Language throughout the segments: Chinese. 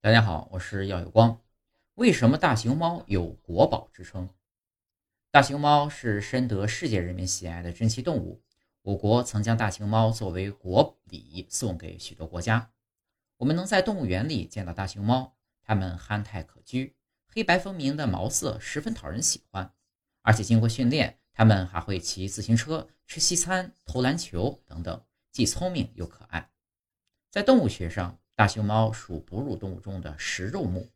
大家好，我是耀有光。为什么大熊猫有国宝之称？大熊猫是深得世界人民喜爱的珍稀动物。我国曾将大熊猫作为国礼送给许多国家。我们能在动物园里见到大熊猫，它们憨态可掬，黑白分明的毛色十分讨人喜欢。而且经过训练，它们还会骑自行车、吃西餐、投篮球等等，既聪明又可爱。在动物学上，大熊猫属哺乳动物中的食肉目，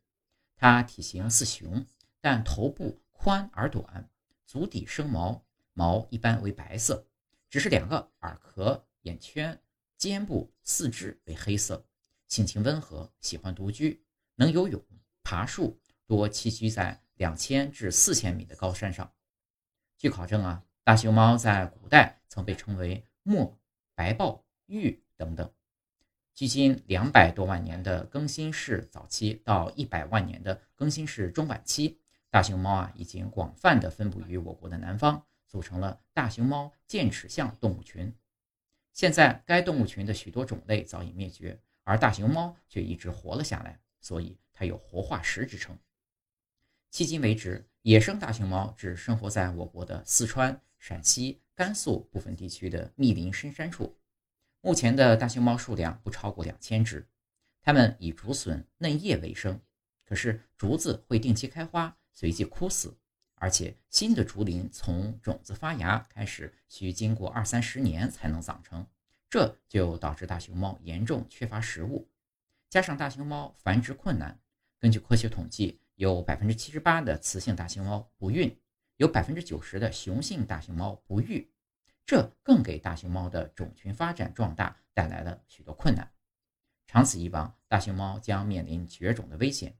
它体型似熊，但头部宽而短，足底生毛，毛一般为白色，只是两个耳壳、眼圈、肩部、四肢为黑色。性情温和，喜欢独居，能游泳、爬树，多栖居在两千至四千米的高山上。据考证啊，大熊猫在古代曾被称为墨、白豹、玉等等。距今两百多万年的更新世早期到一百万年的更新世中晚期，大熊猫啊已经广泛的分布于我国的南方，组成了大熊猫剑齿象动物群。现在该动物群的许多种类早已灭绝，而大熊猫却一直活了下来，所以它有活化石之称。迄今为止，野生大熊猫只生活在我国的四川、陕西、甘肃部分地区的密林深山处。目前的大熊猫数量不超过两千只，它们以竹笋嫩叶为生。可是竹子会定期开花，随即枯死，而且新的竹林从种子发芽开始需经过二三十年才能长成，这就导致大熊猫严重缺乏食物。加上大熊猫繁殖困难，根据科学统计，有百分之七十八的雌性大熊猫不孕，有百分之九十的雄性大熊猫不育。这更给大熊猫的种群发展壮大带来了许多困难，长此以往，大熊猫将面临绝种的危险。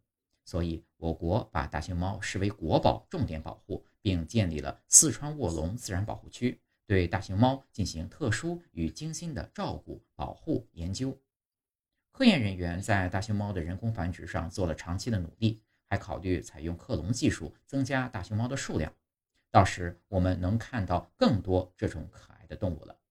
所以，我国把大熊猫视为国宝，重点保护，并建立了四川卧龙自然保护区，对大熊猫进行特殊与精心的照顾、保护、研究。科研人员在大熊猫的人工繁殖上做了长期的努力，还考虑采用克隆技术，增加大熊猫的数量。到时我们能看到更多这种可爱的动物了。